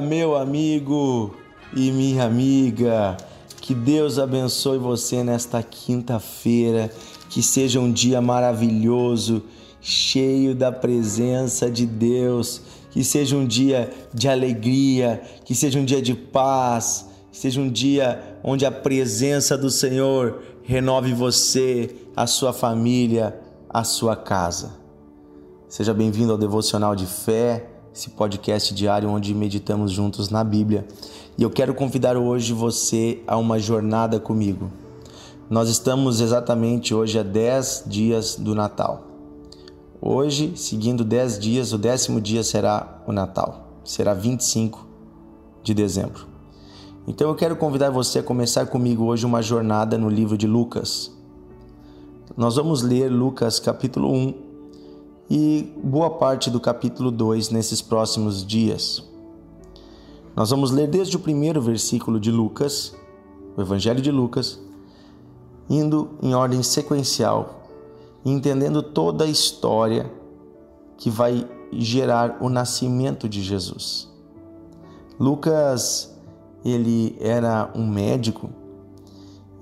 meu amigo e minha amiga. Que Deus abençoe você nesta quinta-feira. Que seja um dia maravilhoso, cheio da presença de Deus. Que seja um dia de alegria, que seja um dia de paz, que seja um dia onde a presença do Senhor renove você, a sua família, a sua casa. Seja bem-vindo ao Devocional de Fé esse podcast diário onde meditamos juntos na Bíblia. E eu quero convidar hoje você a uma jornada comigo. Nós estamos exatamente hoje a 10 dias do Natal. Hoje, seguindo 10 dias, o décimo dia será o Natal. Será 25 de dezembro. Então eu quero convidar você a começar comigo hoje uma jornada no livro de Lucas. Nós vamos ler Lucas capítulo 1, e boa parte do capítulo 2 nesses próximos dias. Nós vamos ler desde o primeiro versículo de Lucas, o Evangelho de Lucas, indo em ordem sequencial entendendo toda a história que vai gerar o nascimento de Jesus. Lucas, ele era um médico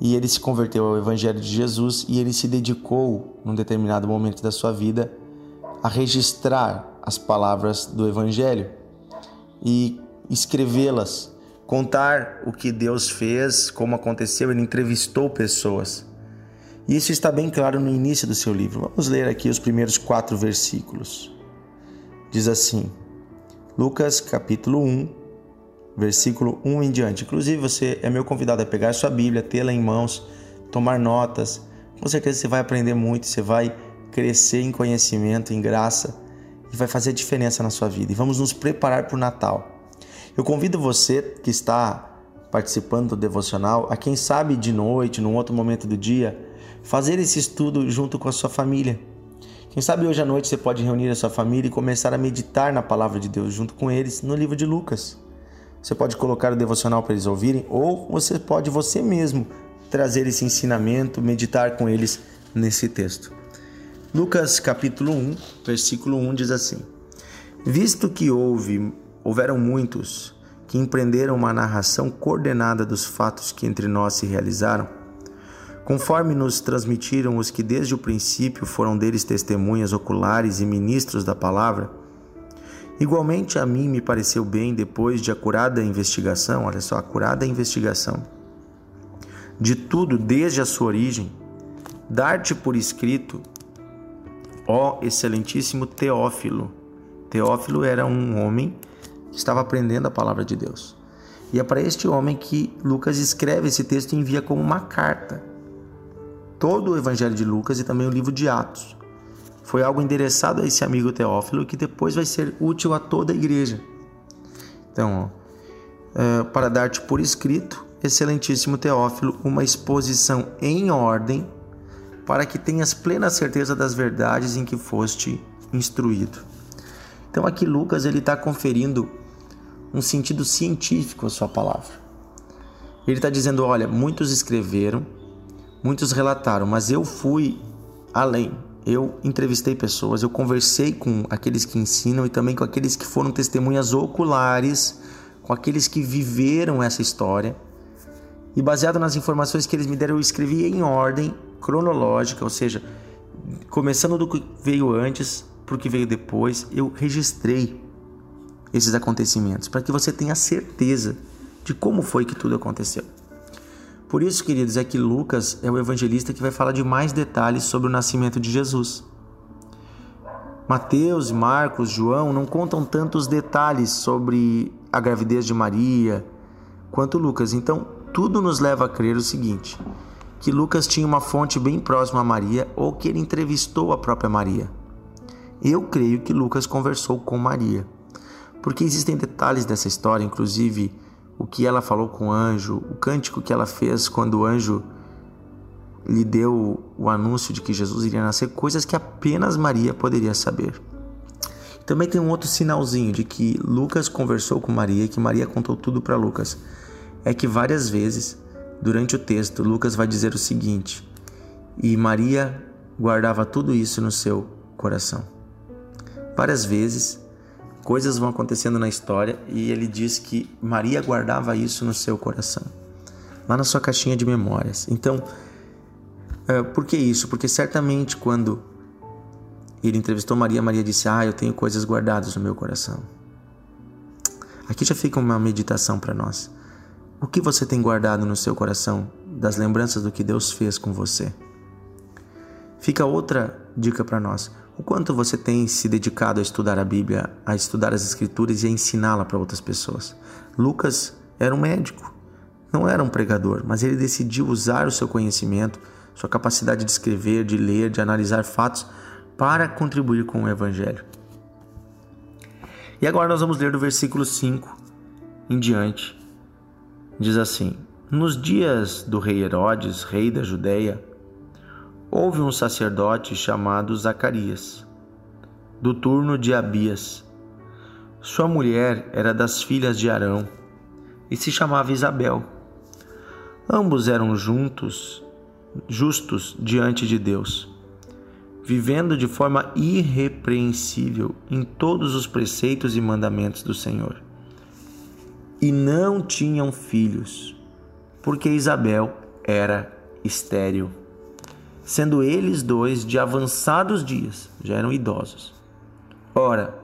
e ele se converteu ao Evangelho de Jesus e ele se dedicou, num determinado momento da sua vida, a registrar as palavras do Evangelho e escrevê-las, contar o que Deus fez, como aconteceu, ele entrevistou pessoas. Isso está bem claro no início do seu livro. Vamos ler aqui os primeiros quatro versículos. Diz assim, Lucas capítulo 1, versículo 1 em diante. Inclusive, você é meu convidado a pegar sua Bíblia, tê-la em mãos, tomar notas. Com certeza você vai aprender muito, você vai crescer em conhecimento, em graça e vai fazer diferença na sua vida. E vamos nos preparar para o Natal. Eu convido você que está participando do devocional a quem sabe de noite, num outro momento do dia, fazer esse estudo junto com a sua família. Quem sabe hoje à noite você pode reunir a sua família e começar a meditar na palavra de Deus junto com eles no livro de Lucas. Você pode colocar o devocional para eles ouvirem ou você pode você mesmo trazer esse ensinamento, meditar com eles nesse texto. Lucas capítulo 1, versículo 1 diz assim: Visto que houve, houveram muitos que empreenderam uma narração coordenada dos fatos que entre nós se realizaram, conforme nos transmitiram os que desde o princípio foram deles testemunhas oculares e ministros da palavra, igualmente a mim me pareceu bem, depois de acurada investigação, olha só, acurada investigação, de tudo desde a sua origem, dar-te por escrito ó excelentíssimo Teófilo. Teófilo era um homem que estava aprendendo a palavra de Deus. E é para este homem que Lucas escreve esse texto e envia como uma carta. Todo o Evangelho de Lucas e também o livro de Atos. Foi algo endereçado a esse amigo Teófilo que depois vai ser útil a toda a igreja. Então, ó, é, para dar-te por escrito, excelentíssimo Teófilo, uma exposição em ordem para que tenhas plena certeza das verdades em que foste instruído. Então aqui Lucas ele está conferindo um sentido científico à sua palavra. Ele está dizendo, olha, muitos escreveram, muitos relataram, mas eu fui além. Eu entrevistei pessoas, eu conversei com aqueles que ensinam e também com aqueles que foram testemunhas oculares, com aqueles que viveram essa história. E baseado nas informações que eles me deram, eu escrevi em ordem cronológica, ou seja, começando do que veio antes para o que veio depois, eu registrei esses acontecimentos para que você tenha certeza de como foi que tudo aconteceu. Por isso, queridos, é que Lucas é o evangelista que vai falar de mais detalhes sobre o nascimento de Jesus. Mateus, Marcos, João não contam tantos detalhes sobre a gravidez de Maria quanto Lucas. Então, tudo nos leva a crer o seguinte: que Lucas tinha uma fonte bem próxima a Maria ou que ele entrevistou a própria Maria. Eu creio que Lucas conversou com Maria, porque existem detalhes dessa história, inclusive o que ela falou com o anjo, o cântico que ela fez quando o anjo lhe deu o anúncio de que Jesus iria nascer, coisas que apenas Maria poderia saber. Também tem um outro sinalzinho de que Lucas conversou com Maria que Maria contou tudo para Lucas. É que várias vezes Durante o texto, Lucas vai dizer o seguinte: E Maria guardava tudo isso no seu coração. Várias vezes, coisas vão acontecendo na história e ele diz que Maria guardava isso no seu coração, lá na sua caixinha de memórias. Então, é, por que isso? Porque certamente quando ele entrevistou Maria, Maria disse: Ah, eu tenho coisas guardadas no meu coração. Aqui já fica uma meditação para nós. O que você tem guardado no seu coração das lembranças do que Deus fez com você? Fica outra dica para nós. O quanto você tem se dedicado a estudar a Bíblia, a estudar as Escrituras e a ensiná-la para outras pessoas? Lucas era um médico, não era um pregador, mas ele decidiu usar o seu conhecimento, sua capacidade de escrever, de ler, de analisar fatos para contribuir com o Evangelho. E agora nós vamos ler do versículo 5 em diante. Diz assim: Nos dias do rei Herodes, rei da Judéia, houve um sacerdote chamado Zacarias, do turno de Abias. Sua mulher era das filhas de Arão e se chamava Isabel. Ambos eram juntos, justos diante de Deus, vivendo de forma irrepreensível em todos os preceitos e mandamentos do Senhor. E não tinham filhos, porque Isabel era estéril sendo eles dois de avançados dias, já eram idosos. Ora,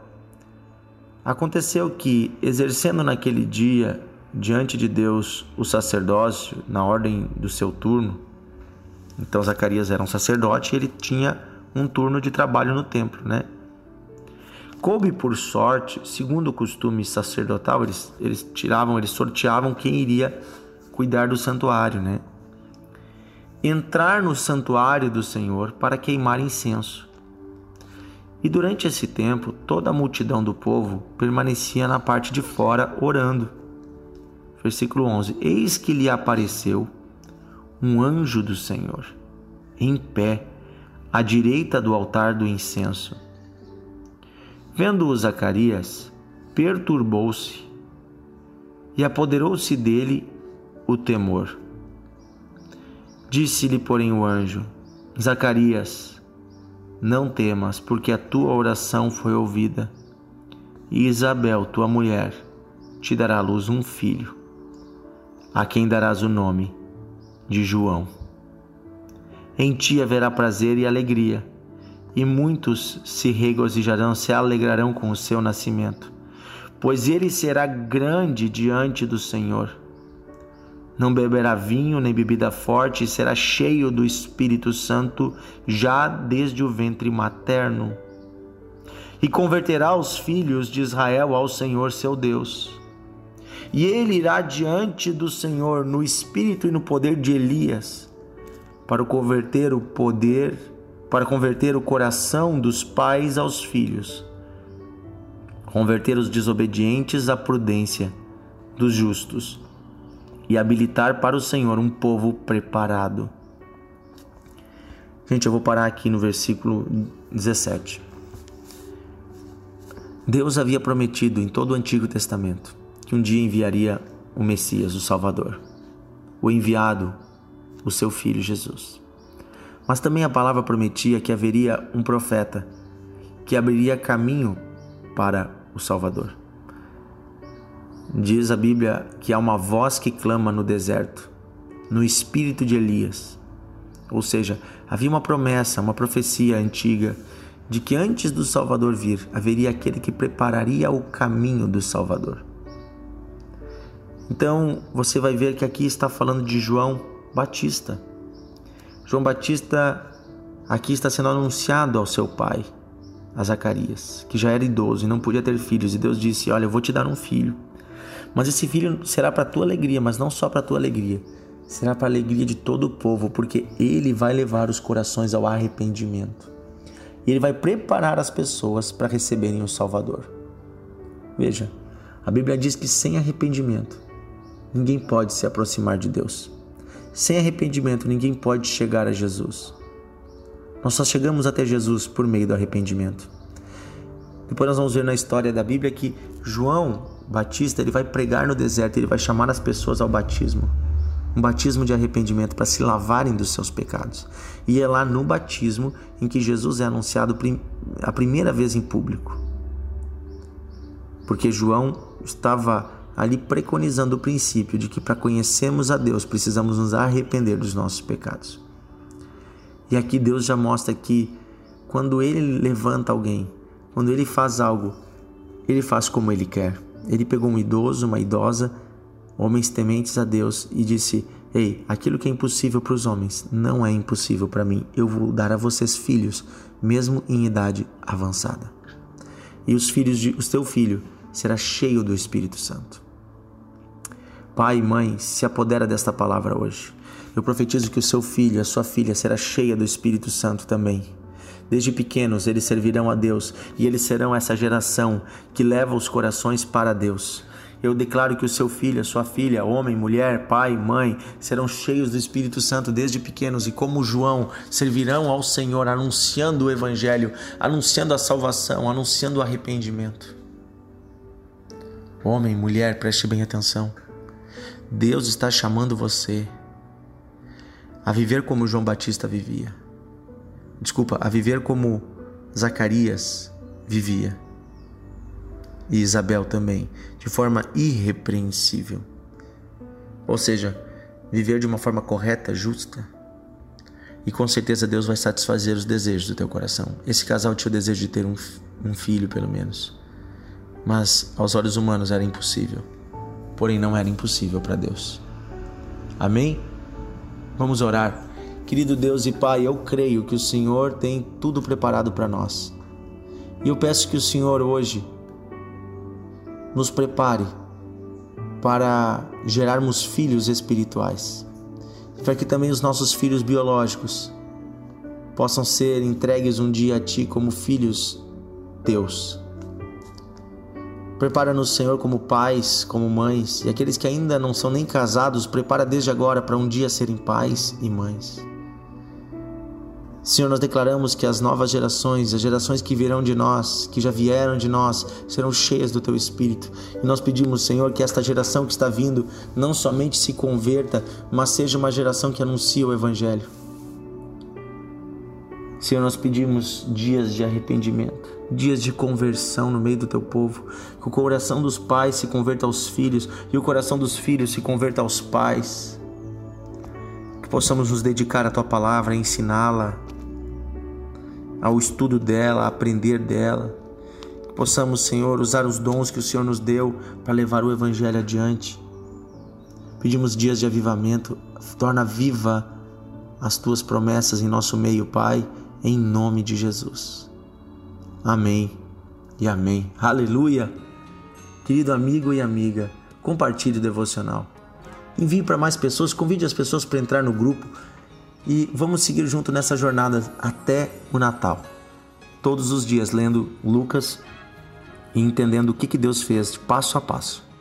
aconteceu que, exercendo naquele dia diante de Deus o sacerdócio na ordem do seu turno, então Zacarias era um sacerdote e ele tinha um turno de trabalho no templo, né? Coube por sorte, segundo o costume sacerdotal, eles, eles tiravam, eles sorteavam quem iria cuidar do santuário, né? entrar no santuário do Senhor para queimar incenso. E durante esse tempo, toda a multidão do povo permanecia na parte de fora orando. Versículo 11: Eis que lhe apareceu um anjo do Senhor, em pé, à direita do altar do incenso. Vendo-o Zacarias, perturbou-se e apoderou-se dele o temor. Disse-lhe, porém, o anjo: Zacarias, não temas, porque a tua oração foi ouvida. E Isabel, tua mulher, te dará à luz um filho, a quem darás o nome de João. Em ti haverá prazer e alegria, e muitos se regozijarão, se alegrarão com o seu nascimento, pois ele será grande diante do Senhor não beberá vinho nem bebida forte, e será cheio do Espírito Santo já desde o ventre materno. E converterá os filhos de Israel ao Senhor seu Deus. E ele irá diante do Senhor no espírito e no poder de Elias, para converter o poder, para converter o coração dos pais aos filhos, converter os desobedientes à prudência dos justos e habilitar para o Senhor um povo preparado. Gente, eu vou parar aqui no versículo 17. Deus havia prometido em todo o Antigo Testamento que um dia enviaria o Messias, o Salvador, o enviado, o seu filho Jesus. Mas também a palavra prometia que haveria um profeta que abriria caminho para o Salvador. Diz a Bíblia que há uma voz que clama no deserto, no espírito de Elias. Ou seja, havia uma promessa, uma profecia antiga de que antes do Salvador vir, haveria aquele que prepararia o caminho do Salvador. Então, você vai ver que aqui está falando de João Batista. João Batista aqui está sendo anunciado ao seu pai, a Zacarias, que já era idoso e não podia ter filhos, e Deus disse: Olha, eu vou te dar um filho. Mas esse filho será para tua alegria, mas não só para tua alegria. Será para a alegria de todo o povo, porque ele vai levar os corações ao arrependimento. E ele vai preparar as pessoas para receberem o Salvador. Veja, a Bíblia diz que sem arrependimento ninguém pode se aproximar de Deus. Sem arrependimento ninguém pode chegar a Jesus. Nós só chegamos até Jesus por meio do arrependimento. Depois nós vamos ver na história da Bíblia que João Batista, ele vai pregar no deserto, ele vai chamar as pessoas ao batismo. Um batismo de arrependimento para se lavarem dos seus pecados. E é lá no batismo em que Jesus é anunciado a primeira vez em público. porque João estava ali preconizando o princípio de que para conhecermos a Deus precisamos nos arrepender dos nossos pecados. E aqui Deus já mostra que quando ele levanta alguém, quando ele faz algo, ele faz como ele quer. Ele pegou um idoso, uma idosa, homens tementes a Deus e disse: Ei, aquilo que é impossível para os homens não é impossível para mim. Eu vou dar a vocês filhos, mesmo em idade avançada. E os filhos de o teu filho será cheio do Espírito Santo. Pai e mãe, se apodera desta palavra hoje. Eu profetizo que o seu filho, a sua filha será cheia do Espírito Santo também. Desde pequenos eles servirão a Deus e eles serão essa geração que leva os corações para Deus. Eu declaro que o seu filho, a sua filha, homem, mulher, pai, mãe, serão cheios do Espírito Santo desde pequenos e, como João, servirão ao Senhor anunciando o Evangelho, anunciando a salvação, anunciando o arrependimento. Homem, mulher, preste bem atenção. Deus está chamando você a viver como João Batista vivia. Desculpa, a viver como Zacarias vivia e Isabel também, de forma irrepreensível. Ou seja, viver de uma forma correta, justa. E com certeza Deus vai satisfazer os desejos do teu coração. Esse casal tinha o desejo de ter um, um filho, pelo menos. Mas aos olhos humanos era impossível. Porém, não era impossível para Deus. Amém? Vamos orar. Querido Deus e Pai, eu creio que o Senhor tem tudo preparado para nós. E eu peço que o Senhor hoje nos prepare para gerarmos filhos espirituais, para que também os nossos filhos biológicos possam ser entregues um dia a Ti como filhos teus. Prepara-nos, Senhor, como pais, como mães, e aqueles que ainda não são nem casados, prepara desde agora para um dia serem pais e mães. Senhor, nós declaramos que as novas gerações, as gerações que virão de nós, que já vieram de nós, serão cheias do Teu Espírito. E nós pedimos, Senhor, que esta geração que está vindo não somente se converta, mas seja uma geração que anuncia o Evangelho. Senhor, nós pedimos dias de arrependimento, dias de conversão no meio do Teu povo, que o coração dos pais se converta aos filhos e o coração dos filhos se converta aos pais. Que possamos nos dedicar à Tua palavra, ensiná-la, ao estudo dela, a aprender dela. Que possamos, Senhor, usar os dons que o Senhor nos deu para levar o Evangelho adiante. Pedimos dias de avivamento, torna viva as tuas promessas em nosso meio, Pai, em nome de Jesus. Amém e amém. Aleluia! Querido amigo e amiga, compartilhe o devocional. Envie para mais pessoas, convide as pessoas para entrar no grupo e vamos seguir junto nessa jornada até o Natal. Todos os dias lendo Lucas e entendendo o que, que Deus fez passo a passo.